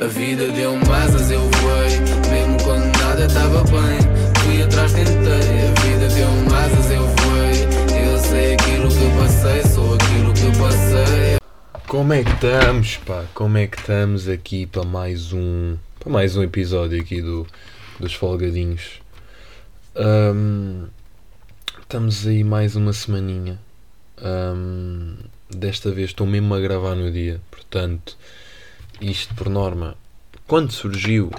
A vida deu-me asas, eu voei. Mesmo quando nada estava bem, fui atrás, tentei. A vida deu-me asas, eu voei. Eu sei aquilo que passei, sou aquilo que passei. Como é que estamos, pá? Como é que estamos aqui para mais um para mais um episódio aqui do dos Folgadinhos? Ahm, estamos aí mais uma semaninha. Ahm, desta vez estou mesmo a gravar no dia, portanto, isto por norma, quando surgiu,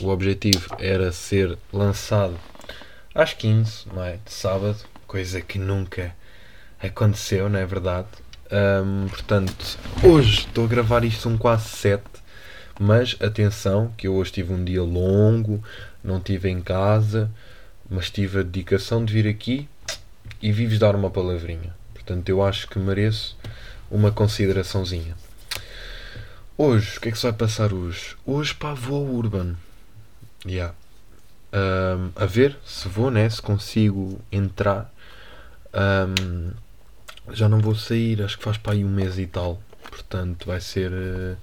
o objetivo era ser lançado às 15, não é? De sábado, coisa que nunca aconteceu, não é verdade? Ahm, portanto, hoje estou a gravar isto um quase 7, mas atenção, que eu hoje tive um dia longo, não estive em casa, mas tive a dedicação de vir aqui e vi-vos dar uma palavrinha. Portanto, eu acho que mereço uma consideraçãozinha. Hoje, o que é que se vai passar hoje? Hoje, pá, vou ao Urban. Yeah. Ahm, a ver se vou, né? Se consigo entrar. Ahm, já não vou sair, acho que faz para aí um mês e tal. Portanto, vai ser. eh,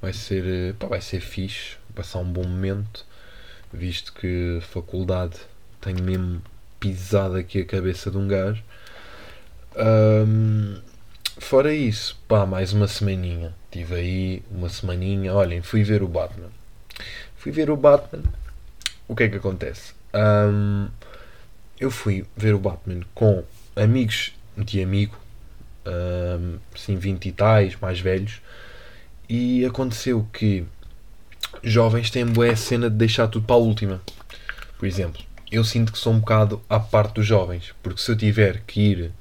Vai ser. eh, Pá, vai ser fixe. Passar um bom momento. Visto que faculdade tenho mesmo pisado aqui a cabeça de um gajo. Ahm, fora isso, pá, mais uma semaninha. Tive aí uma semaninha. Olhem, fui ver o Batman. Fui ver o Batman. O que é que acontece? Ahm, eu fui ver o Batman com amigos de amigo, ahm, assim, 20 e tais, mais velhos, e aconteceu que jovens têm boa cena de deixar tudo para a última. Por exemplo, eu sinto que sou um bocado à parte dos jovens, porque se eu tiver que ir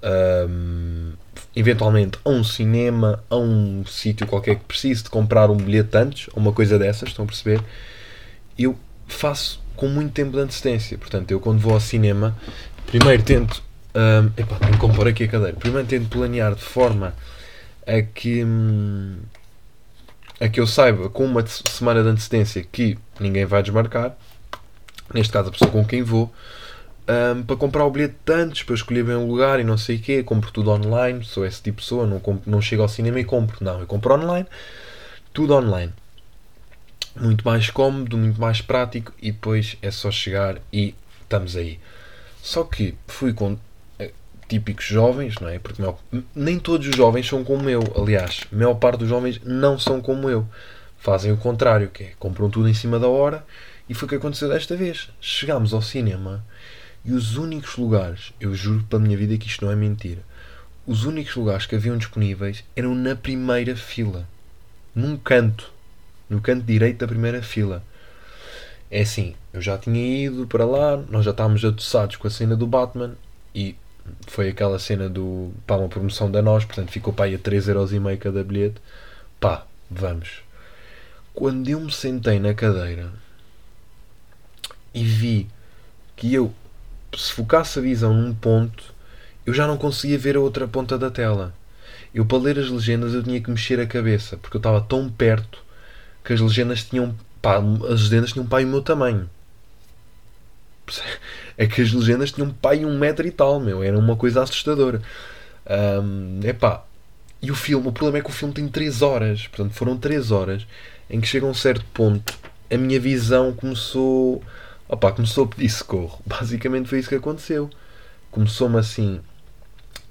ahm, eventualmente a um cinema, a um sítio qualquer que precise de comprar um bilhete antes, ou uma coisa dessas, estão a perceber? Eu faço com muito tempo de antecedência. Portanto, eu quando vou ao cinema, primeiro tento. ahm, epá, tenho que compor aqui a cadeira. Primeiro tento planear de forma a que. hum, a que eu saiba com uma semana de antecedência que ninguém vai desmarcar. Neste caso, a pessoa com quem vou. Ahm, para comprar o bilhete de antes, para escolher bem o lugar e não sei o quê. Compro tudo online. Sou esse tipo de pessoa. Não, compro- não chego ao cinema e compro. Não, eu compro online. Tudo online muito mais cómodo, muito mais prático e depois é só chegar e estamos aí. Só que fui com eh, típicos jovens, não é? Porque maior- nem todos os jovens são como eu. Aliás, a maior parte dos jovens não são como eu. Fazem o contrário, que é compram tudo em cima da hora e foi o que aconteceu desta vez. Chegámos ao cinema e os únicos lugares, eu juro pela minha vida que isto não é mentira, os únicos lugares que haviam disponíveis eram na primeira fila, num canto no canto direito da primeira fila. É assim, eu já tinha ido para lá, nós já estávamos atossados com a cena do Batman e foi aquela cena do pá, uma promoção da nós, portanto ficou para aí a 3,5€ cada bilhete. Pá, vamos. Quando eu me sentei na cadeira e vi que eu, se focasse a visão num ponto, eu já não conseguia ver a outra ponta da tela. Eu, para ler as legendas, eu tinha que mexer a cabeça, porque eu estava tão perto que as legendas tinham pá, as legendas tinham pai o meu tamanho é que as legendas tinham pai um metro e tal meu, era uma coisa assustadora é epá e o filme, o problema é que o filme tem 3 horas portanto foram 3 horas em que chega a um certo ponto a minha visão começou opá, começou a pedir socorro. Basicamente foi isso que aconteceu. Começou-me assim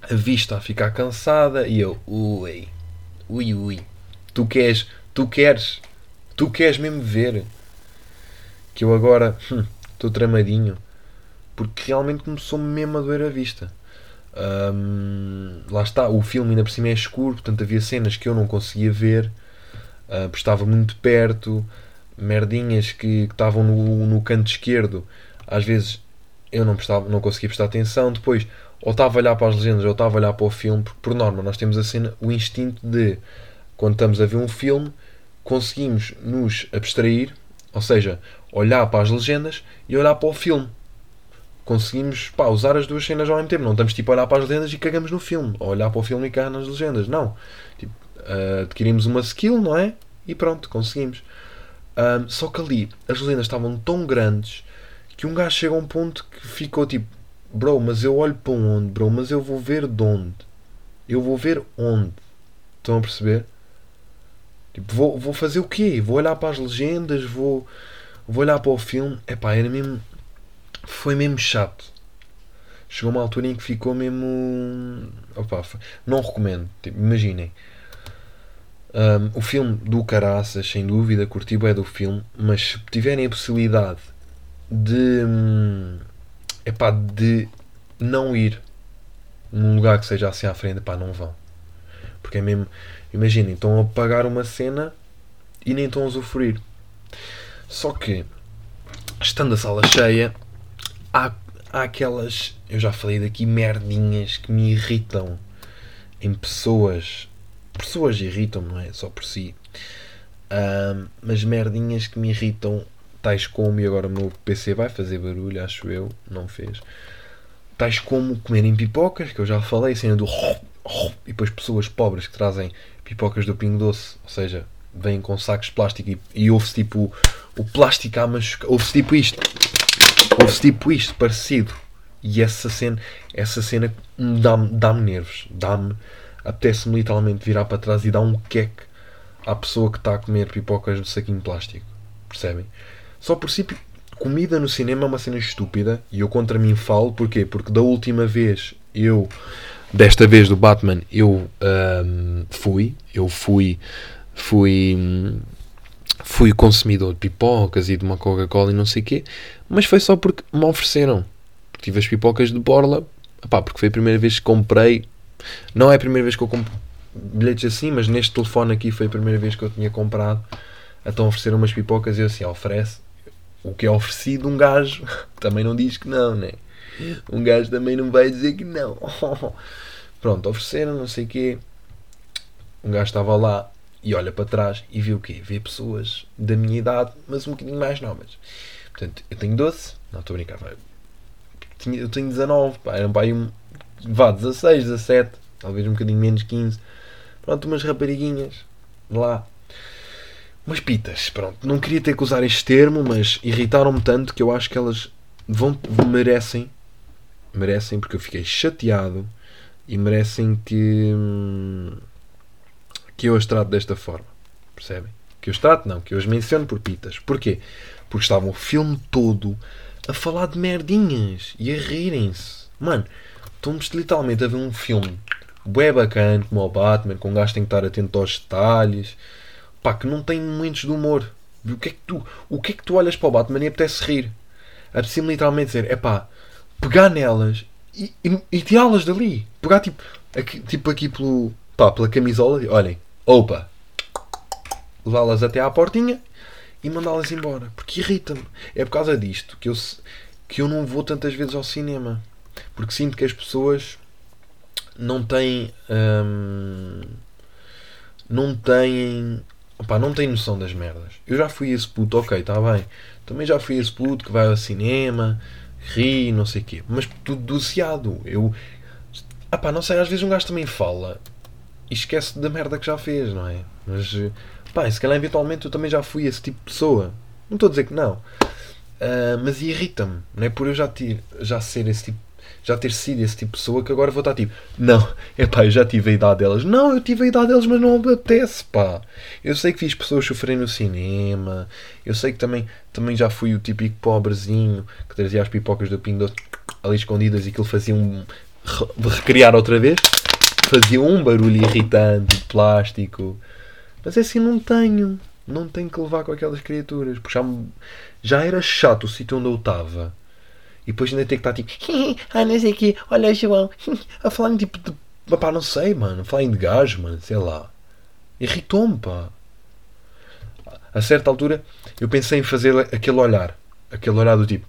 a vista a ficar cansada e eu ui, ui ui tu queres, tu queres Tu queres mesmo ver? Que eu agora hum, estou tramadinho porque realmente começou mesmo a doer a vista. Hum, lá está, o filme ainda por cima é escuro, portanto havia cenas que eu não conseguia ver, ah, porque estava muito perto, merdinhas que, estavam no, no canto esquerdo, às vezes eu não, prestava, não conseguia prestar atenção, depois ou estava a olhar para as legendas ou estava a olhar para o filme, porque por norma nós temos a cena, o instinto de quando estamos a ver um filme conseguimos nos abstrair, ou seja, olhar para as legendas e olhar para o filme. Conseguimos pá, usar as duas cenas ao mesmo tempo. Não estamos tipo a olhar para as legendas e cagamos no filme, ou olhar para o filme e cagar nas legendas. Não. Tipo, adquirimos uma skill, não é? E pronto, conseguimos. Ahm, só que ali as legendas estavam tão grandes que um gajo chega a um ponto que ficou tipo: Bro, mas eu olho para onde? Bro, mas eu vou ver de onde? Eu vou ver onde? Estão a perceber? Tipo, vou, vou fazer o quê? Vou olhar para as legendas, vou, vou olhar para o filme. Epá, era mesmo. Foi mesmo chato. Chegou uma altura em que ficou mesmo. Opa, foi- não recomendo. Tipo, imaginem. Um, o filme do Caraças, sem dúvida, curti é do filme, mas se tiverem a possibilidade de. hum, Epá, de não ir num lugar que seja assim à frente, pá, não vão. Porque é mesmo. Imaginem, estão a pagar uma cena e nem estão a usufruir. Só que, estando a sala cheia, há, há aquelas. Eu já falei daqui, merdinhas que me irritam em pessoas. Pessoas irritam-me, não é? Só por si. Ahm, mas merdinhas que me irritam, tais como, e agora o meu PC vai fazer barulho, acho eu, não fez. Tais como comerem pipocas, que eu já falei, a cena do e depois pessoas pobres que trazem pipocas do Pingo Doce, ou seja, vêm com sacos de plástico e, e ouve-se tipo o plástico a machucar, ouve-se tipo isto, ouve-se tipo isto, parecido. E essa cena, essa cena dá-me dá nervos, dá-me, apetece-me literalmente virar para trás e dar um queque à pessoa que está a comer pipocas do saquinho de plástico. Percebem? Só por si, comida no cinema é uma cena estúpida e eu contra mim falo, porquê? Porque da última vez eu, desta vez do Batman, eu ahm, fui, eu fui, fui, fui consumidor de pipocas e de uma Coca-Cola e não sei o quê, mas foi só porque me ofereceram. Tive as pipocas de borla, epá, porque foi a primeira vez que comprei. Não é a primeira vez que eu compro bilhetes assim, mas neste telefone aqui foi a primeira vez que eu tinha comprado. Então ofereceram umas pipocas e eu assim, oferece. O que é oferecido, um gajo também não diz que não, né? Um gajo também não vai dizer que não. Pronto, ofereceram, não sei o quê. Um gajo estava lá e olha para trás e vê o quê? Vê pessoas da minha idade, mas um bocadinho mais novas. Portanto, eu tenho 12, não estou a brincar, vai. Eu tenho 19, pá, eram um, vá, 16, 17, talvez um bocadinho menos 15. Pronto, umas rapariguinhas lá. Umas pitas, pronto. Não queria ter que usar este termo, mas irritaram-me tanto que eu acho que elas vão, merecem, merecem, porque eu fiquei chateado e merecem que, que eu as trato desta forma. Percebem? Que eu os trato, não, que eu as menciono por pitas. Porquê? Porque estavam o filme todo a falar de merdinhas e a rirem-se. Mano, estamos literalmente a ver um filme bué bacana, como o Batman, com um gajo que tem que estar atento aos detalhes, pá, que não tem momentos de humor. O que é que tu, o que é que tu olhas para o Batman e apetece rir? Apetece-me literalmente dizer, é pá, pegar nelas e, e, e tirá-las dali. Pegar tipo aqui, tipo aqui pelo, pá, pela camisola, e, olhem, opa, levá-las até à portinha e mandá-las embora. Porque irrita-me. É por causa disto que eu, que eu não vou tantas vezes ao cinema. Porque sinto que as pessoas não têm. hum, não têm. opá, não têm noção das merdas. Eu já fui esse puto, ok, está bem. Também já fui esse puto que vai ao cinema, ri, não sei o quê. Mas tudo doceado. Eu. Opá, não sei, às vezes um gajo também fala e esquece da merda que já fez, não é? Mas. pá, se calhar eventualmente eu também já fui esse tipo de pessoa. Não estou a dizer que não. Ah, mas irrita-me, não é? Por eu já, ter, já ser esse tipo já ter sido esse tipo de pessoa que agora vou estar tipo, não, é pá, eu já tive a idade delas. Não, eu tive a idade delas, mas não apetece, pá. Eu sei que fiz pessoas sofrerem no cinema. Eu sei que também, também já fui o típico pobrezinho que trazia as pipocas do Pingo ali escondidas e que ele fazia um. re- recriar outra vez. Fazia um barulho irritante plástico. Mas assim não tenho. Não tenho que levar com aquelas criaturas. Porque já, já era chato o sítio onde eu estava. E depois ainda ter que estar tipo, ah, não sei o quê, olha João, a falar tipo de. pá, não sei, mano, a falar em de gajo, mano, sei lá. Irritou-me, pá. A certa altura eu pensei em fazer aquele olhar, aquele olhar do tipo,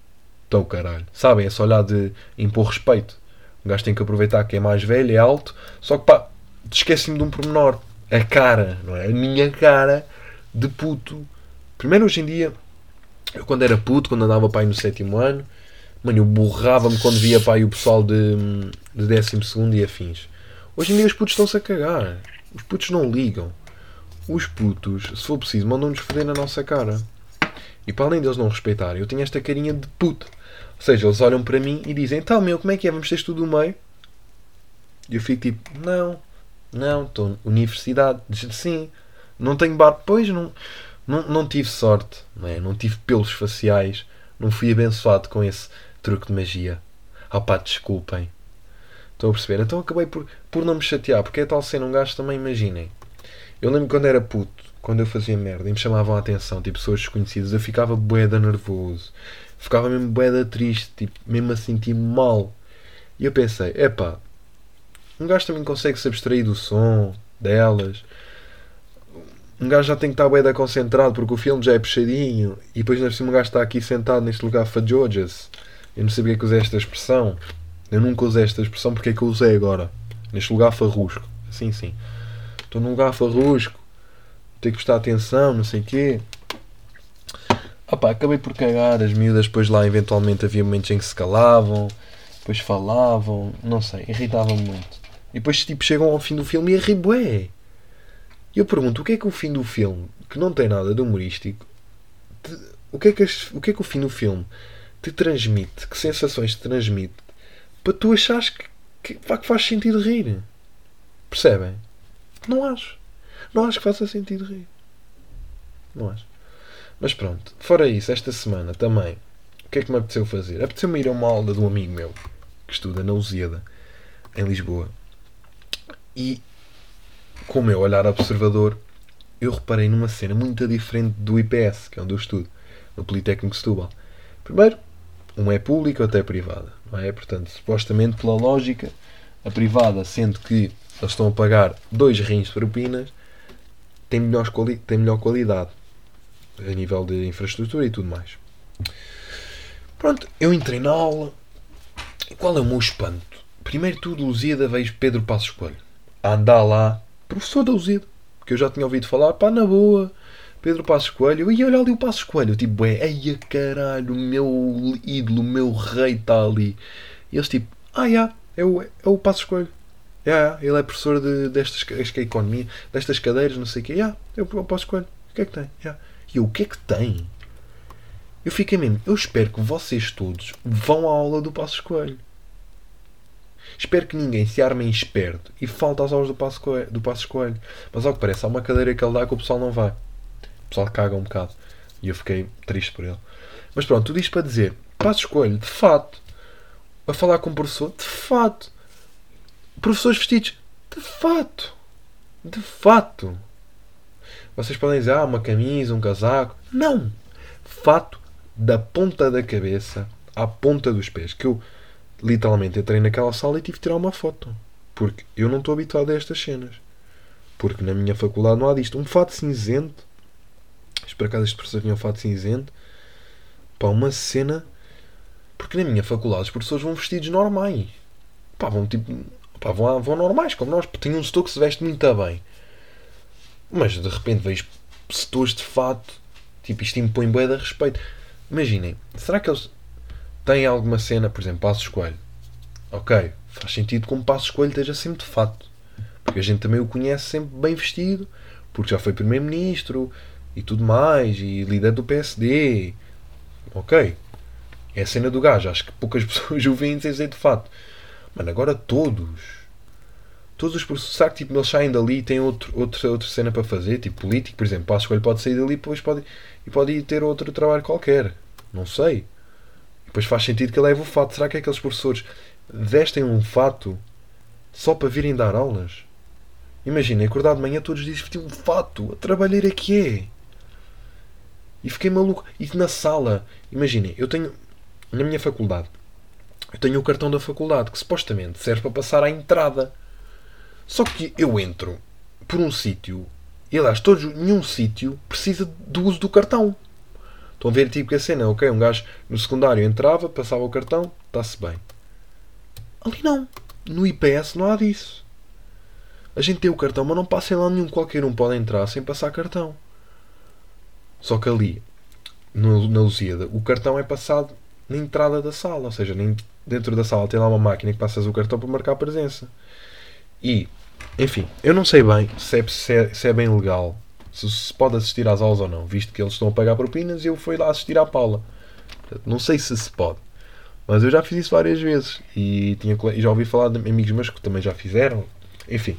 tão caralho. Sabem, esse olhar de impor respeito. O gajo tem que aproveitar que é mais velho, é alto, só que pá, esqueci-me de um pormenor. A cara, não é? A minha cara de puto. Primeiro, hoje em dia, eu quando era puto, quando andava pai no sétimo ano, Mano, eu borrava-me quando via pá, o pessoal de, de 12 e afins. Hoje em dia os putos estão-se a cagar. Os putos não ligam. Os putos, se for preciso, mandam-nos foder na nossa cara. E para além deles não respeitarem, eu tenho esta carinha de puto. Ou seja, eles olham para mim e dizem: Então, meu, como é que é? Vamos ter tudo no meio? E eu fico tipo: Não, não, estou universidade. Diz sim. Não tenho barba. Pois, não, não, não tive sorte. Não, é? não tive pelos faciais. Não fui abençoado com esse truque de magia. Ah pá, desculpem. Estão a perceber? Então acabei por, por não me chatear. Porque é tal cena, um gajo também, imaginem. Eu lembro quando era puto, quando eu fazia merda e me chamavam a atenção, tipo pessoas desconhecidas, eu ficava boeda nervoso. Ficava mesmo boeda triste, tipo, mesmo a sentir mal. E eu pensei, epá, um gajo também consegue se abstrair do som delas. Um gajo já tem que estar bem concentrado porque o filme já é puxadinho. E depois, cima, um gajo está aqui sentado neste lugar fajojas. Eu não sabia que usei esta expressão. Eu nunca usei esta expressão porque é que eu usei agora. Neste lugar farrusco. Assim, sim. Estou num lugar farrusco. Tenho que prestar atenção, não sei o quê. Pá, acabei por cagar. As miúdas depois lá eventualmente havia momentos em que se calavam. Depois falavam. Não sei, irritava-me muito. E depois tipo chegam ao fim do filme e é E eu pergunto, o que é que o fim do filme, que não tem nada de humorístico, te, o, que é que as, o que é que o fim do filme te transmite? Que sensações te transmite? Para tu achares que, que, que faz sentido rir. Percebem? Não acho. Não acho que faça sentido rir. Não acho. Mas pronto, fora isso, esta semana também, o que é que me apeteceu fazer? Apeteceu-me ir a uma aula de um amigo meu que estuda na Lusíada, em Lisboa. E com o meu olhar observador, eu reparei numa cena muito diferente do IPS, que é onde eu estudo, no Politécnico de Setúbal. Primeiro, uma é pública, outra é privada. Não é? Portanto, supostamente, pela lógica, a privada, sendo que eles estão a pagar dois rins de propinas, tem melhor, quali tem melhor qualidade a nível de infraestrutura e tudo mais. Pronto, eu entrei na aula. Qual é o meu espanto? Primeiro tudo, Luzida, vejo Pedro Passos Coelho a andar lá, professor da Lusida, que eu já tinha ouvido falar, pá, na boa, Pedro Passos Coelho, e olha ali o Passos Coelho, tipo, é, eia caralho, o meu ídolo, o meu rei está ali. E eles tipo, ah, é o, é o Passos Coelho. Yeah, ele é professor de, destas acho que é economia, destas cadeiras, não sei o quê. Yeah, é o Passos Coelho. O que é que tem? Yeah. E eu, o que é que tem? Eu fiquei mesmo, eu espero que vocês todos vão à aula do Passos Coelho. Espero que ninguém se arme em esperto e falte às aulas do Passo Coelho. Do Passo Coelho. Mas ao que parece, há uma cadeira que ele dá que o pessoal não vai. O pessoal caga um bocado. E eu fiquei triste por ele. Mas pronto, tudo isto para dizer, Passo Coelho, de fato, a falar com o professor, de fato. Professores vestidos, de fato. De fato. Vocês podem dizer, ah, uma camisa, um casaco. Não! Fato da ponta da cabeça à ponta dos pés. Que eu literalmente entrei naquela sala e tive de tirar uma foto. Porque eu não estou habituado a estas cenas. Porque na minha faculdade não há disto. Um fato cinzento. Por acaso este um fato cinzento. Pá, uma cena. Porque na minha faculdade os professores vão vestidos normais. Pá, vão tipo. Pá, vão, vão normais, como nós. Tem um setor que se veste muito bem. Mas de repente vejo setores de fato. Tipo, isto impõe bué de respeito. Imaginem, será que eles tem alguma cena, por exemplo, Passos Coelho. Ok, faz sentido como Passos Coelho esteja sempre de fato. Porque a gente também o conhece sempre bem vestido, porque já foi Primeiro-Ministro e tudo mais, e líder do PSD. Ok. É a cena do gajo. Acho que poucas pessoas o veem dizer de fato. Mano, agora todos. Todos os professores. Será que tipo, eles saem dali e têm outro, outra, outra cena para fazer? Tipo político, por exemplo. Passos Coelho pode sair dali e depois pode, e pode ir ter outro trabalho qualquer. Não sei. Depois faz sentido que ele leve o fato. Será que aqueles professores vestem um fato só para virem dar aulas? Imagina, acordar de manhã todos dizem vestir um fato. A trabalheira que é. E fiquei maluco. E na sala, imaginem, eu tenho na minha faculdade, eu tenho o cartão da faculdade que supostamente serve para passar à entrada. Só que eu entro por um sítio e aliás, todos, nenhum sítio precisa do uso do cartão. Estão a ver tipo que a cena, ok, um gajo no secundário entrava, passava o cartão, está-se bem. Ali não. No IPS não há disso. A gente tem o cartão, mas não passa em lá nenhum. Qualquer um pode entrar sem passar cartão. Só que ali, no, na Lusíada, o cartão é passado na entrada da sala. Ou seja, dentro da sala tem lá uma máquina que passas o cartão para marcar a presença. E, enfim, eu não sei bem se é, se é, se é bem legal se se pode assistir às aulas ou não, visto que eles estão a pagar propinas e eu fui lá assistir à Paula. Não sei se se pode, mas eu já fiz isso várias vezes e, tinha, já ouvi falar de amigos meus que também já fizeram. Enfim,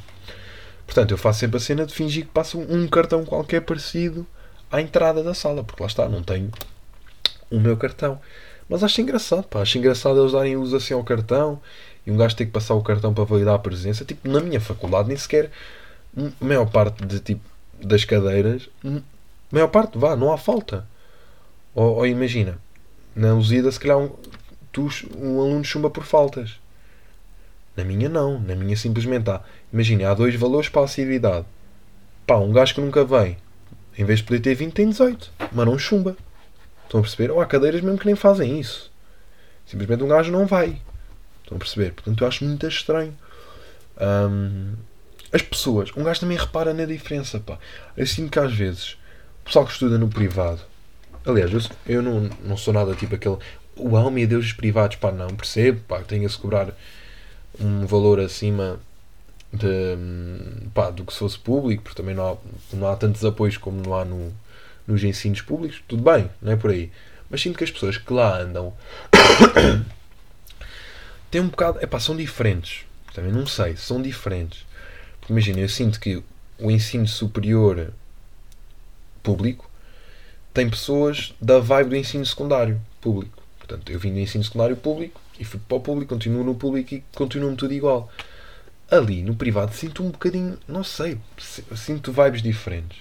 Portanto, eu faço sempre a cena de fingir que passo um cartão qualquer parecido à entrada da sala, porque lá está, não tenho o meu cartão. Mas acho engraçado, pá, acho engraçado eles darem uso assim ao cartão e um gajo ter que passar o cartão para validar a presença. Tipo, na minha faculdade nem sequer a maior parte de, tipo, das cadeiras, maior parte, vá, não há falta. Ou, ou imagina, na Lusida se calhar um, tu, um aluno chumba por faltas. Na minha não, na minha simplesmente há. Imagina, há dois valores para a assiduidade. Pá, um gajo que nunca vem, em vez de poder ter 20, tem 18, mas não chumba. Estão a perceber? Ou há cadeiras mesmo que nem fazem isso. Simplesmente um gajo não vai. Estão a perceber? Portanto, eu acho muito estranho. Um, as pessoas, um gajo também repara na diferença. Pá. Eu sinto que às vezes o pessoal que estuda no privado, aliás, eu, eu não, não sou nada tipo aquele. Uau, meu Deus, os privados, pá, não percebo, pá, tenha-se cobrar um valor acima de, pá, do que se fosse público, porque também não há, não há tantos apoios como não há no, nos ensinos públicos, tudo bem, não é por aí. Mas sinto que as pessoas que lá andam têm um bocado. Epá, são diferentes. Também não sei, são diferentes. Porque imagina, eu sinto que o ensino superior público tem pessoas da vibe do ensino secundário público. Portanto, eu vim do ensino secundário público e fui para o público, continuo no público e continuo-me tudo igual. Ali, no privado, sinto um bocadinho, não sei, sinto vibes diferentes.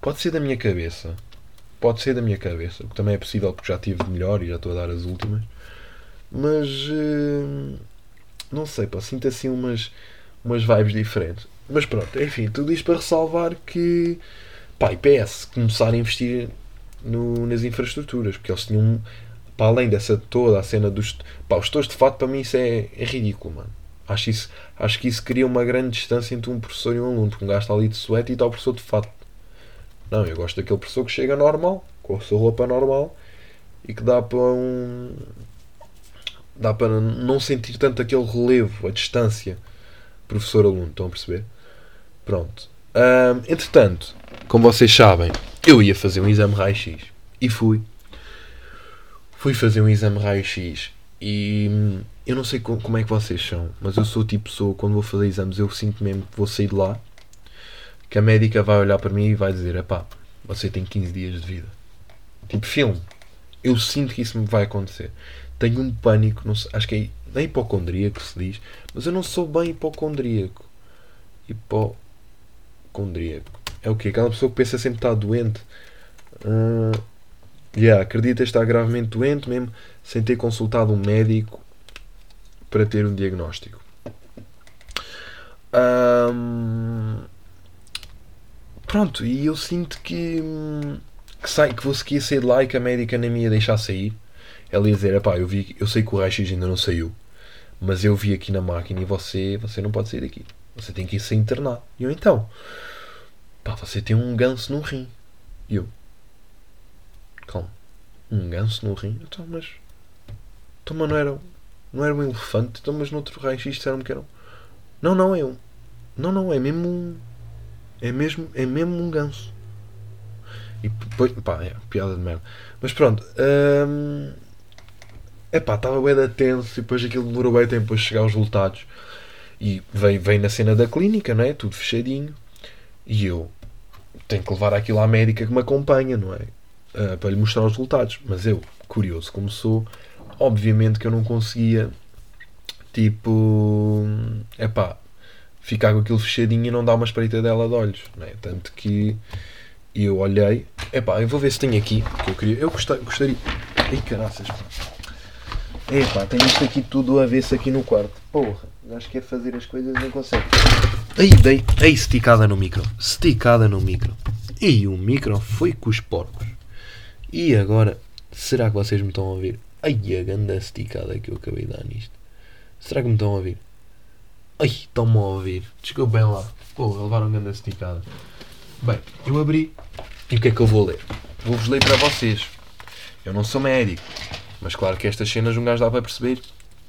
Pode ser da minha cabeça, pode ser da minha cabeça, o que também é possível porque já tive melhor e já estou a dar as últimas. Mas uh, não sei, pá, sinto assim umas, umas vibes diferentes. Mas pronto, enfim, tudo isto para ressalvar que pá, IPS começar a investir no, nas infraestruturas, porque eles tinham para além dessa toda a cena dos pá, os tores de fato para mim isso é, é ridículo, mano. Acho, isso, acho que isso cria uma grande distância entre um professor e um aluno, porque um gajo está ali de suéte e está o professor de fato. Não, eu gosto daquele professor que chega normal, com a sua roupa normal e que dá para um. dá para não sentir tanto aquele relevo, a distância professor-aluno. Estão a perceber? Pronto. Entretanto, como vocês sabem, eu ia fazer um exame raio-x e fui. Fui fazer um exame raio-x e hum, eu não sei como é que vocês são, mas eu sou tipo pessoa, quando vou fazer exames, eu sinto mesmo que vou sair de lá que a médica vai olhar para mim e vai dizer: pá, você tem 15 dias de vida. Tipo filme. Eu sinto que isso me vai acontecer. Tenho um pânico, não sei, acho que é da hipocondríaco se diz, mas eu não sou bem hipocondríaco. Hipocondríaco. É o quê? Aquela pessoa que pensa sempre está doente. Uh, yeah, acredita estar gravemente doente mesmo sem ter consultado um médico para ter um diagnóstico. Um, Pronto, e eu sinto que, que, sai, que vou seguir sair de lá e que a médica nem me ia deixar sair. Ela ia dizer: pá, eu, vi, eu sei que o raio-x ainda não saiu, mas eu vi aqui na máquina e você, você não pode sair daqui. Você tem que ir se internar. E eu então, pá, você tem um ganso no rim. E eu, um ganso no rim? Então, mas, então, mas não era, não era um elefante? Então, mas no outro raio-x disseram-me que era um. Não, não, é um. Não, não, é mesmo um é mesmo, é mesmo um ganso. E depois, pá, é piada de merda. Mas pronto, hum, pá, estava bem da tenso e depois aquilo demorou bem tempo para chegar aos resultados. E veio, veio na cena da clínica, não é? Tudo fechadinho. E eu tenho que levar aquilo à médica que me acompanha, não é? Uh, para lhe mostrar os resultados. Mas eu, curioso como sou, obviamente que eu não conseguia, tipo, é pá, ficar com aquilo fechadinho e não dar uma espreita dela de olhos. Né? Tanto que eu olhei, epá, eu vou ver se tenho aqui, que eu queria, eu gostaria. Ei caraças, pá. Epá, tenho isto aqui tudo a ver-se aqui no quarto. Porra, acho que quer fazer as coisas não consegue. Aí, dei, aí, esticada no micro, esticada no micro. E o micro foi com os porcos. E agora, será que vocês me estão a ouvir? Ai, a grande esticada que eu acabei de dar nisto. Será que me estão a ouvir? Ai, estão-me a ouvir. Desculpem lá. Pô, levaram grande esticada. Bem, eu abri. E o que é que eu vou ler? Vou-vos ler para vocês. Eu não sou médico. Mas claro que estas cenas um gajo dá para perceber.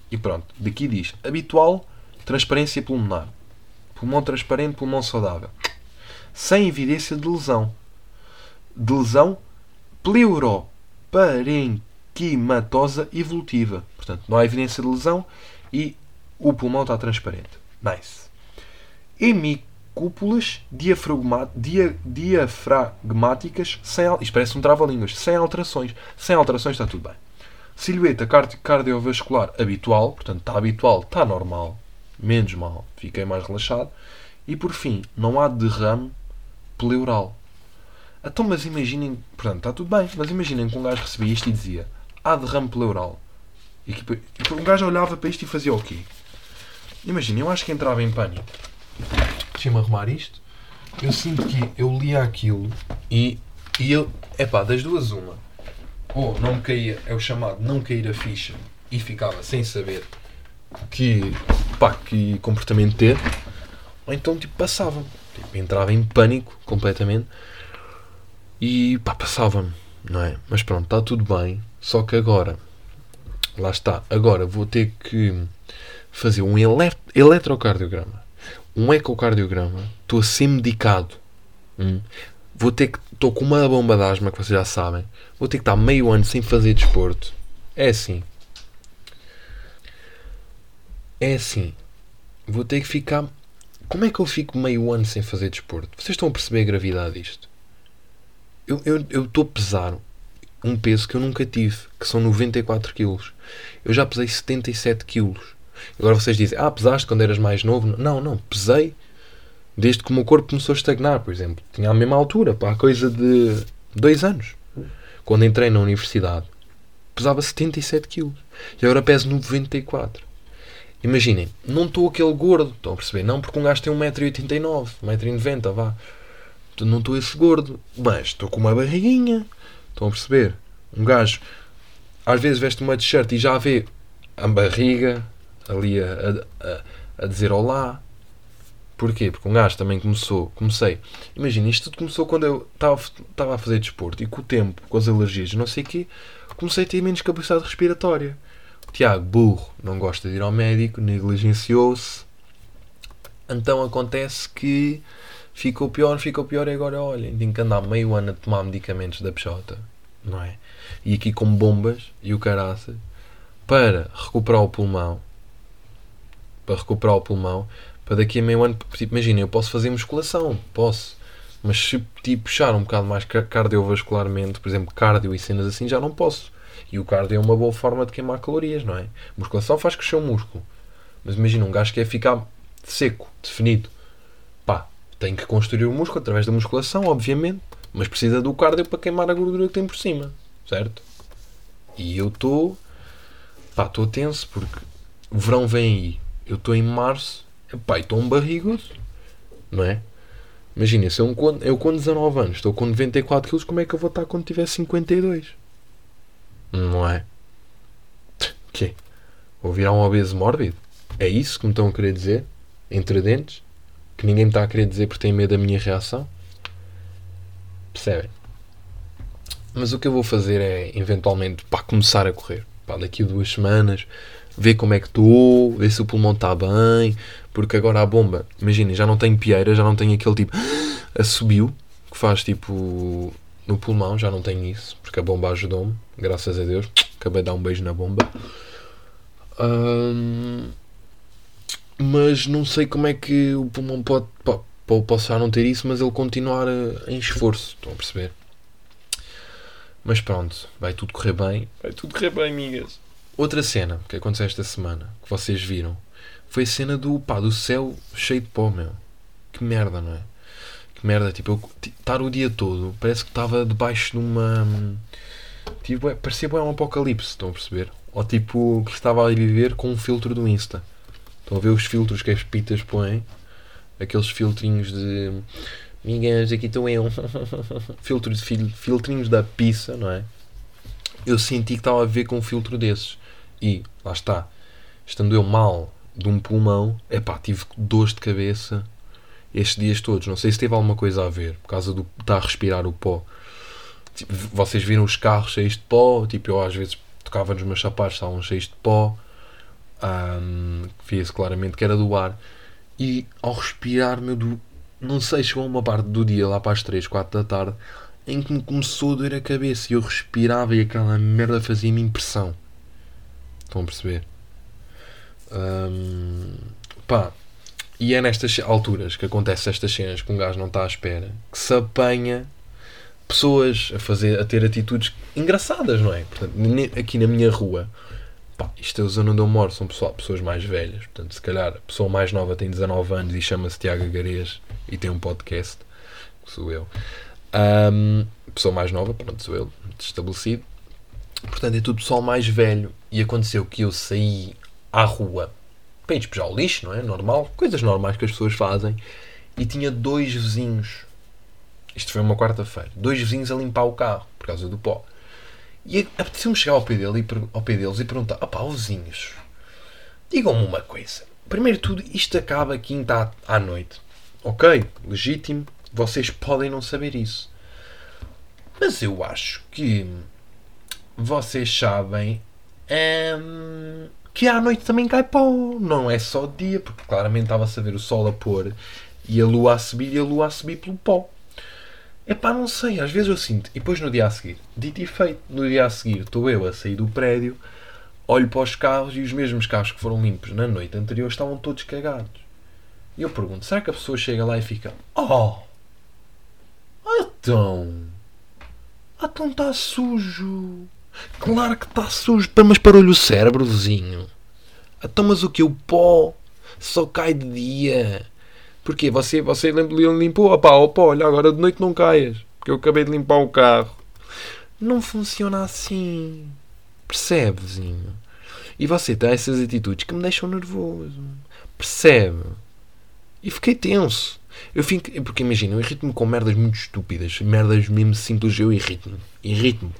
E pronto. Daqui diz: habitual, transparência pulmonar. Pulmão transparente, pulmão saudável. Sem evidência de lesão. De lesão pleuroparenquimatosa evolutiva. Portanto, não há evidência de lesão e o pulmão está transparente. Nice. cúpulas diafragma, dia, diafragmáticas sem isto parece um trava-línguas, sem alterações. Sem alterações está tudo bem. Silhueta cardi- cardiovascular habitual, portanto está habitual, está normal, menos mal, fiquei mais relaxado. E por fim, não há derrame pleural. Então, mas imaginem, portanto, está tudo bem, mas imaginem que um gajo recebia isto e dizia há derrame pleural. E um gajo olhava para isto e fazia o quê? Imaginem, eu acho que entrava em pânico. Deixa-me arrumar isto. Eu sinto que eu lia aquilo e, e eu, epá, das duas uma. Ou não caía, é o chamado não cair a ficha e ficava sem saber que, pá, que comportamento ter. Ou então, tipo, passava-me. Tipo, entrava em pânico completamente e, pá, passava-me, não é? Mas pronto, está tudo bem. Só que agora, lá está, agora vou ter que fazer um ele eletrocardiograma, um ecocardiograma. Estou a ser medicado. Hum. Vou ter que. Estou com uma bomba de asma, que vocês já sabem. Vou ter que estar meio ano sem fazer desporto. É assim. É assim. Vou ter que ficar. Como é que eu fico meio ano sem fazer desporto? Vocês estão a perceber a gravidade disto? Eu estou eu, a pesar um peso que eu nunca tive, que são 94 quilos. Eu já pesei 77 quilos. Agora vocês dizem, ah, pesaste quando eras mais novo? Não, não, pesei desde que o meu corpo começou a estagnar, por exemplo. Tinha a mesma altura, a coisa de dois anos. Quando entrei na universidade, pesava 77 quilos. E agora peso 94. Imaginem, não estou aquele gordo, estão a perceber? Não, porque um gajo tem 1,89m, 1,90m, vá. Não estou esse gordo, mas estou com uma barriguinha. Estão a perceber? Um gajo às vezes veste uma t-shirt e já vê a barriga ali a, a, a dizer olá. Porquê? Porque um gajo também começou, comecei. Imagina, isto tudo começou quando eu estava a fazer desporto e com o tempo, com as alergias, não sei o quê, comecei a ter menos capacidade respiratória. O Tiago, burro, não gosta de ir ao médico, negligenciou-se. Então acontece que ficou pior, ficou pior e agora olhem, tenho que andar meio ano a tomar medicamentos da peixota, não é? E aqui com bombas e o caraça para recuperar o pulmão, para recuperar o pulmão, para daqui a meio ano, tipo, imagina, eu posso fazer musculação, posso, mas se tipo, puxar um bocado mais cardiovascularmente, por exemplo, cardio e cenas assim, já não posso. E o cardio é uma boa forma de queimar calorias, não é? Musculação faz crescer o músculo. Mas imagina, um gajo que quer ficar seco, definido. Tem que construir o músculo através da musculação, obviamente, mas precisa do cardio para queimar a gordura que tem por cima, certo? E eu estou, pá, estou tenso porque o verão vem aí. Eu estou em março, pá, estou um barrigudo, não é? Imagina, se eu, eu com 19 anos estou com 94 quilos, como é que eu vou estar quando tiver 52? Não é? Que? Vou virar um obeso mórbido? É isso que me estão a querer dizer? Entre dentes? Que ninguém me está a querer dizer porque tem medo da minha reação? Percebem? Mas o que eu vou fazer é, eventualmente, para começar a correr. Pá, daqui a duas semanas, ver como é que estou, ver se o pulmão está bem. Porque agora a bomba, imaginem, já não tenho pieira, já não tenho aquele tipo subiu, que faz tipo no pulmão, já não tenho isso, porque a bomba ajudou-me, graças a Deus. Acabei de dar um beijo na bomba. Hum, mas não sei como é que o pulmão pode. pode posso já não ter isso, mas ele continuar em esforço. Estão a perceber? Mas pronto, vai tudo correr bem. Vai tudo correr bem, amigas. Outra cena que aconteceu esta semana, que vocês viram, foi a cena do, pá, do céu cheio de pó, meu. Que merda, não é? Que merda, tipo, eu estar o dia todo, parece que estava debaixo de uma. Tipo, é, parecia bem um apocalipse, estão a perceber? Ou tipo, que estava a viver com um filtro do Insta. Estão a ver os filtros que as pitas põem? Aqueles filtrinhos de. Migas, aqui estou eu. filtros, fil, filtrinhos da pizza, não é? Eu senti que estava a ver com um filtro desses. E, lá está, estando eu mal de um pulmão, epá, tive dores de cabeça estes dias todos. Não sei se teve alguma coisa a ver, por causa do estar a respirar o pó. Tipo, vocês viram os carros cheios de pó, tipo, eu às vezes tocava nos meus sapatos, estavam cheios de pó. Um, Via-se claramente que era do ar. E ao respirar, meu, do, não sei, chegou uma parte do dia, lá para as 3, 4 da tarde, em que me começou a doer a cabeça e eu respirava e aquela merda fazia-me impressão. Estão a perceber? Um, pá, E é nestas alturas que acontecem estas cenas que um gajo não está à espera, que se apanha pessoas a fazer, a ter atitudes engraçadas, não é? Portanto, aqui na minha rua, pá, isto é a zona onde eu moro, são pessoas mais velhas. Portanto, se calhar a pessoa mais nova tem 19 anos e chama-se Tiago Garês e tem um podcast, que sou eu. Um, pessoa mais nova, pronto, sou eu, estabelecido. Portanto, é tudo pessoal mais velho. E aconteceu que eu saí à rua para ir despejar o lixo, não é? Normal, coisas normais que as pessoas fazem. E tinha dois vizinhos. Isto foi uma quarta-feira. Dois vizinhos a limpar o carro por causa do pó. E apeteceu-me chegar ao pé, dele ao pé deles e perguntar: opá, vizinhos, digam-me uma coisa. Primeiro tudo, isto acaba quinta à noite. Ok, legítimo, vocês podem não saber isso. Mas eu acho que vocês sabem hum, que à noite também cai pó. Não é só dia, porque claramente estava-se a ver o sol a pôr e a lua a subir e a lua a subir pelo pó. É pá, não sei, às vezes eu sinto. E depois no dia a seguir, dito e feito, no dia a seguir estou eu a sair do prédio, olho para os carros e os mesmos carros que foram limpos na noite anterior estavam todos cagados. E eu pergunto, será que a pessoa chega lá e fica Oh! Então! Então está sujo! Claro que está sujo, mas parou-lhe o cérebro, vizinho. Então, mas o que? O pó só cai de dia. Porquê? Você, você limpou? Opá, opa, olha, agora de noite não caias. Porque eu acabei de limpar o carro. Não funciona assim. Percebe, vizinho? E você tem essas atitudes que me deixam nervoso. Percebe? E fiquei tenso. Eu fico, porque imagina, eu irrito-me com merdas muito estúpidas. Merdas mesmo simples, eu irrito-me. Irrito-me.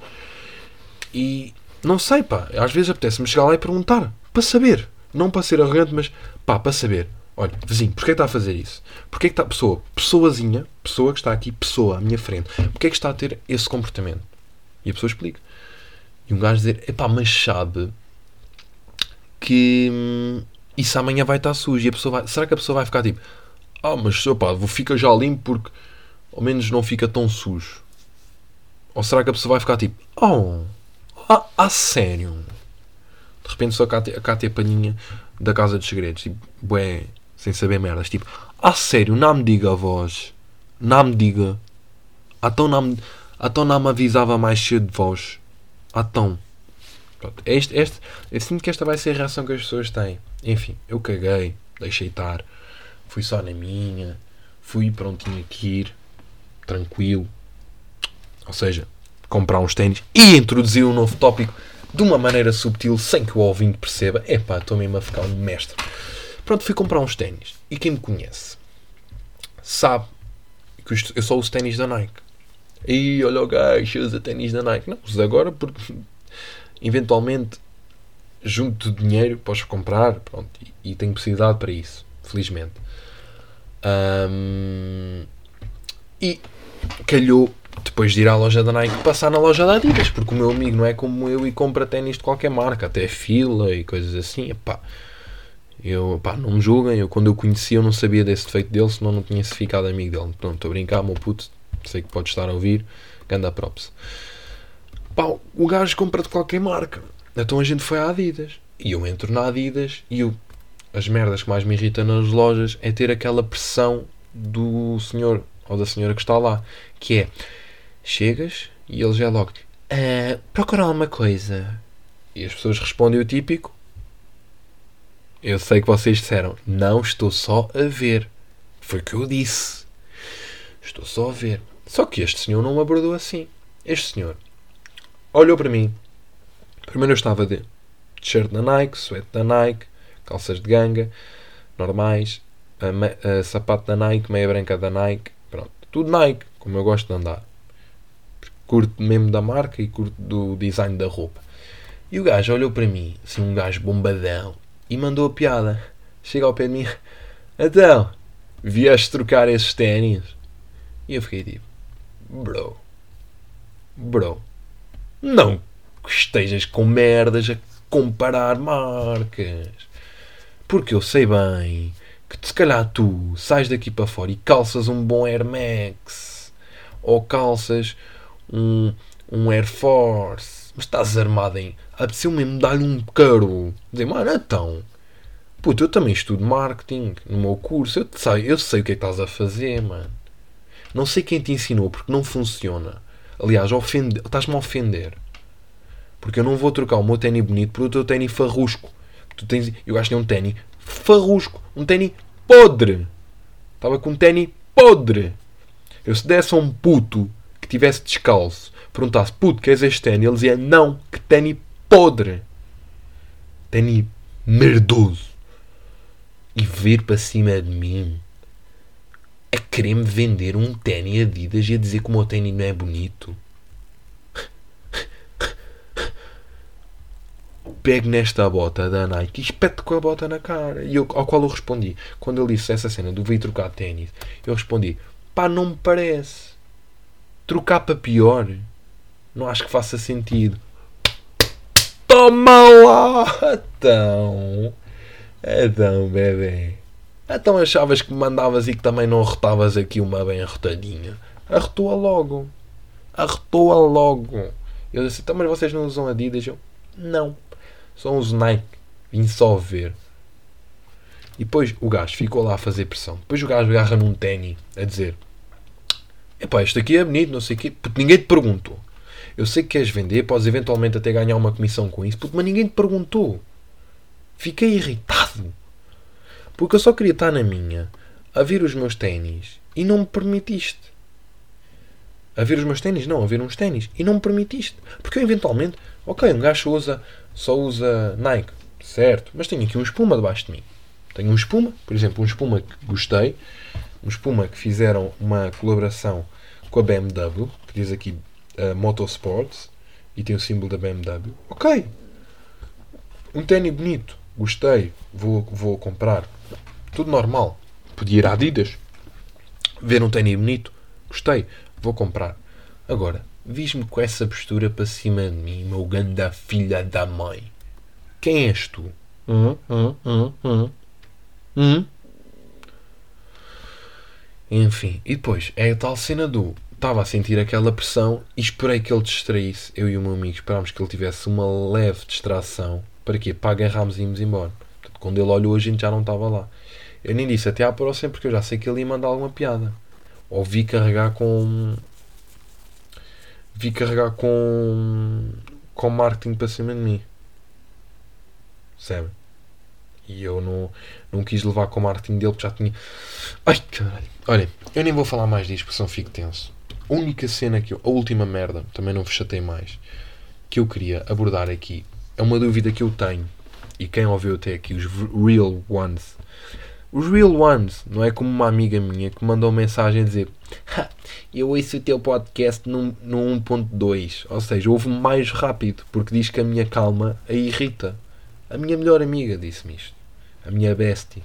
E não sei, pá. Às vezes apetece-me chegar lá e perguntar. Para saber. Não para ser arrogante, mas pá, para saber. Olha, vizinho, porquê está a fazer isso? Porquê que está, pessoa, pessoazinha, pessoa que está aqui, pessoa à minha frente, porquê que está a ter esse comportamento? E a pessoa explica. E um gajo dizer, epá, mas sabe que hum, isso amanhã vai estar sujo. E a pessoa vai, será que a pessoa vai ficar tipo, ah, mas opá, fica já limpo porque ao menos não fica tão sujo? Ou será que a pessoa vai ficar tipo, oh, ah, ah, sério? De repente só cá, tem a palhinha da Casa dos Segredos. Tipo, bué, sem saber merdas. Tipo, ah, sério, não me diga a voz. Não me diga. Então não me, então não me avisava mais cedo de vós. Então. Pronto, este, este, eu sinto que esta vai ser a reação que as pessoas têm. Enfim, eu caguei, deixei estar. Fui só na minha. Fui para onde tinha que ir. Tranquilo. Ou seja, comprar uns ténis e introduzir um novo tópico de uma maneira subtil, sem que o ouvinte perceba. Epá, estou mesmo a ficar um mestre. Pronto, fui comprar uns ténis. E quem me conhece sabe que eu só uso ténis da Nike. E olha o gajo, usa ténis da Nike. Não, uso agora porque eventualmente junto de dinheiro, posso comprar pronto, e, e tenho possibilidade para isso, felizmente. Um, e calhou depois de ir à loja da Nike passar na loja da Adidas, porque o meu amigo não é como eu e compra ténis de qualquer marca, até fila e coisas assim. Epá, eu, pá, não me julguem, eu quando eu conheci eu não sabia desse defeito dele, senão não tinha ficado amigo dele. Pronto, estou a brincar, meu puto, sei que pode estar a ouvir, ganda props. Pá, o gajo compra de qualquer marca. Então a gente foi à Adidas. E eu entro na Adidas e eu, as merdas que mais me irritam nas lojas é ter aquela pressão do senhor ou da senhora que está lá, que é chegas e ele já é logo uh, procurar alguma coisa. E as pessoas respondem o típico. Eu sei que vocês disseram, não estou só a ver. Foi o que eu disse. Estou só a ver. Só que este senhor não me abordou assim. Este senhor olhou para mim. Primeiro eu estava de t-shirt da Nike, suéte da Nike, calças de ganga, normais, a, a, sapato da Nike, meia branca da Nike, pronto. Tudo Nike, como eu gosto de andar curto mesmo da marca e curto do design da roupa. E o gajo olhou para mim, assim, um gajo bombadão, e mandou a piada. Chega ao pé de mim, então, vieste trocar esses ténis? E eu fiquei tipo, bro, bro, não estejas com merdas a comparar marcas. Porque eu sei bem que se calhar tu sais daqui para fora e calças um bom Air Max ou calças um, um Air Force, mas estás armado em. Apeteceu mesmo dar-lhe um caro. Dizer, mano, então. Puto, eu também estudo marketing no meu curso. Eu sei, eu sei o que é que estás a fazer, mano. Não sei quem te ensinou, porque não funciona. Aliás, estás-me a ofender. Porque eu não vou trocar o meu ténis bonito por o teu ténis farrusco. Tu tens, eu gastei um ténis farrusco. Um ténis podre. Estava com um ténis podre. Eu se desse a um puto que tivesse descalço, perguntasse, puto, queres este ténis? Ele dizia, não, que ténis podre. Ténis merdoso. E vir para cima de mim a querer-me vender um ténis Adidas e a dizer que o meu ténis não é bonito. Pego nesta bota da Nike e espeto com a bota na cara. E eu, ao qual eu respondi, quando ele disse essa cena do vir trocar ténis, eu respondi: pá, não me parece. Trocar para pior, não acho que faça sentido. Toma lá! Então, então, bebê. Então achavas que me mandavas e que também não arrotavas aqui uma bem arrotadinha. Arrotou-a logo. Arrotou-a logo. Eu disse, então, mas vocês não usam Adidas? Eu, não. São os Nike. Vim só ver. E depois o gajo ficou lá a fazer pressão. Depois o gajo agarra num ténis a dizer: Epá, isto aqui é bonito, não sei o quê. Porque ninguém te perguntou. Eu sei que queres vender, podes eventualmente até ganhar uma comissão com isso, mas ninguém te perguntou. Fiquei irritado. Porque eu só queria estar na minha, a ver os meus ténis, e não me permitiste. A ver os meus ténis? Não, a ver uns ténis. E não me permitiste. Porque eu eventualmente, ok, um gajo usa, só usa Nike, certo, mas tenho aqui um espuma debaixo de mim. Tenho um espuma, por exemplo, um espuma que gostei, um espuma que fizeram uma colaboração com a BMW, que diz aqui uh, Motorsports, e tem o símbolo da BMW. Ok. Um ténis bonito, gostei, vou, vou comprar. Tudo normal. Podia ir à Adidas, ver um ténis bonito, gostei, vou comprar. Agora, vis-me com essa postura para cima de mim, meu ganda filha da mãe. Quem és tu? Hum, hum, hum, hum. Hum? Enfim, e depois é a tal cena do. Estava a sentir aquela pressão e esperei que ele distraísse. Eu e o meu amigo esperámos que ele tivesse uma leve distração. Para quê? Para agarrarmos e irmos embora. Portanto, quando ele olhou, a gente já não estava lá. Eu nem disse até à próxima porque eu já sei que ele ia mandar alguma piada. Ou vi carregar com. Vi carregar com. com marketing para cima de mim. Percebe? E eu não, não quis levar com o marketing dele porque já tinha. Ai caralho. Olhem, eu nem vou falar mais disto porque senão fico tenso. A única cena que eu. A última merda, também não vos chatei mais. Que eu queria abordar aqui. É uma dúvida que eu tenho. E quem ouviu até aqui, os real ones. Os real ones, não é como uma amiga minha que mandou mensagem a dizer eu ouço o teu podcast no, no 1.2. Ou seja, ouve-me mais rápido porque diz que a minha calma a irrita. A minha melhor amiga disse-me isto. A minha bestie.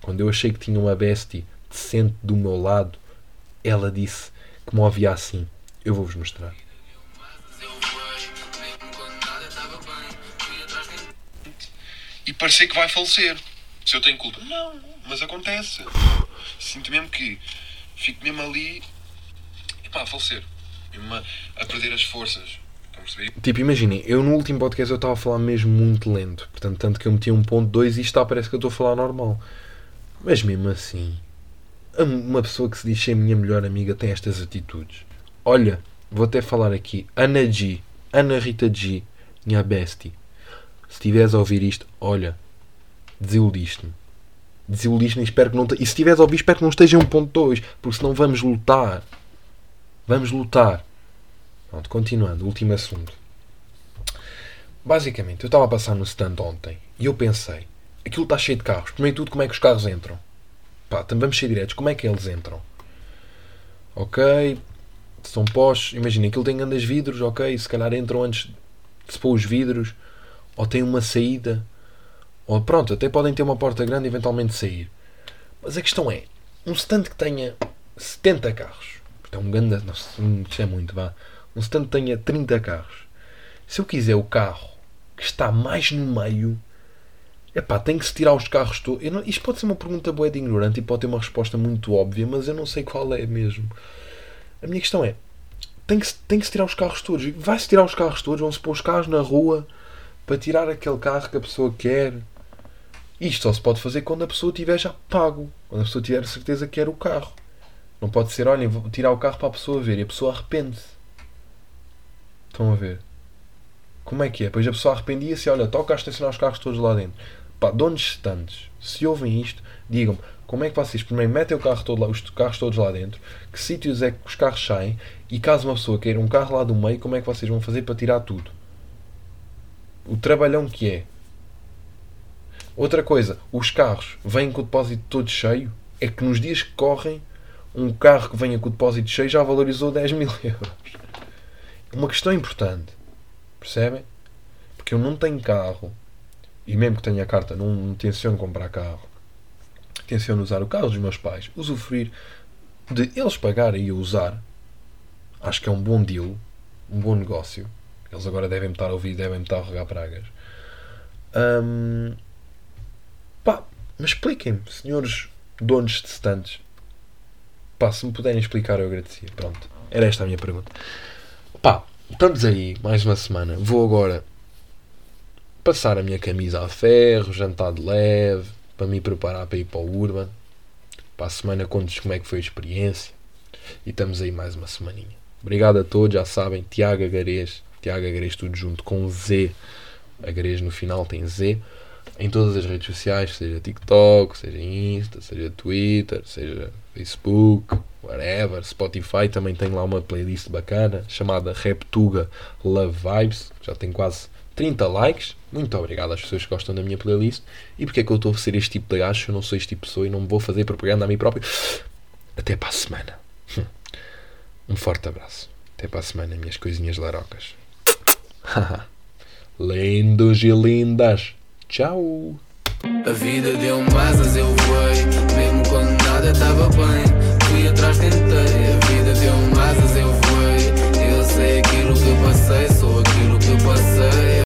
Quando eu achei que tinha uma bestie decente do meu lado, ela disse que me ouvia assim. Eu vou-vos mostrar. E parecer que vai falecer. Se eu tenho culpa. Não, mas acontece. Sinto mesmo que fico mesmo ali e pá, a falecer. Mesmo a, a perder as forças. Tipo, imaginem, eu no último podcast eu estava a falar mesmo muito lento. Portanto, tanto que eu meti 1.2 e está parece que eu estou a falar normal. Mas mesmo assim, uma pessoa que se diz ser minha melhor amiga tem estas atitudes. Olha, vou até falar aqui. Ana G. Ana Rita G. Minha bestie. Se estiveres a ouvir isto, olha, desiludiste-me. Desiludiste-me espero que não te... E se estiveres a ouvir, espero que não esteja em 1.2, porque senão vamos lutar. Vamos lutar. Pronto, continuando, último assunto. Basicamente, eu estava a passar no stand ontem e eu pensei, aquilo está cheio de carros. Primeiro tudo, como é que os carros entram? Pá, vamos ser diretos, como é que eles entram? Ok, são pós, imagina, aquilo tem grandes vidros, ok, se calhar entram antes de se pôr os vidros, ou tem uma saída, ou pronto, até podem ter uma porta grande e eventualmente sair. Mas a questão é, um stand que tenha 70 carros, é um grande, nossa, isso é muito, vá, um stand que tenha 30 carros, se eu quiser o carro que está mais no meio, Epá, tem que se tirar os carros todos. Não, isto pode ser uma pergunta boa de ignorante e pode ter uma resposta muito óbvia, mas eu não sei qual é mesmo. A minha questão é: tem que, tem que se tirar os carros todos. Vai-se tirar os carros todos, vão-se pôr os carros na rua para tirar aquele carro que a pessoa quer. Isto só se pode fazer quando a pessoa tiver já pago. Quando a pessoa tiver certeza que quer o carro. Não pode ser, olhem, vou tirar o carro para a pessoa ver e a pessoa arrepende-se. Estão a ver? Como é que é? Pois a pessoa arrependia-se, olha, toca a estacionar os carros todos lá dentro. Pá, donos estantes, se ouvem isto, digam-me como é que vocês primeiro metem o carro todo lá, os carros todos lá dentro, que sítios é que os carros saem e caso uma pessoa queira um carro lá do meio, como é que vocês vão fazer para tirar tudo? O trabalhão que é. Outra coisa, os carros vêm com o depósito todo cheio, é que nos dias que correm, um carro que venha com o depósito cheio já valorizou 10 mil euros. É uma questão importante. Percebem? Porque eu não tenho carro e mesmo que tenha carta, não, tenciono comprar carro. Tenciono usar o carro dos meus pais, usufruir de eles pagarem e eu usar. Acho que é um bom deal, um bom negócio. Eles agora devem-me estar a ouvir, devem-me estar a regar pragas. Hum, pá, mas expliquem-me, senhores donos de stands. Pá, se me puderem explicar, eu agradecia. Pronto, era esta a minha pergunta. Pá, estamos aí, mais uma semana. Vou agora passar a minha camisa a ferro, jantar de leve, para me preparar para ir para o Urban. Para a semana conto como é que foi a experiência. E estamos aí mais uma semaninha. Obrigado a todos, já sabem, Tiago Agarês, Tiago Agarês tudo junto com Z. Agarês no final tem Z. Em todas as redes sociais, seja TikTok, seja Insta, seja Twitter, seja Facebook, whatever. Spotify também tem lá uma playlist bacana chamada Reptuga Love Vibes. Já tem quase 30 likes. Muito obrigado às pessoas que gostam da minha playlist. E porque é que eu estou a ser este tipo de gajo? Eu não sou este tipo de pessoa e não vou fazer propaganda a mim próprio. Até para a semana. Um forte abraço. Até para a semana, minhas coisinhas larocas. Lindos e lindas. Tchau. A vida deu-me asas, eu voei. Mesmo quando nada estava bem, fui atrás, tentei.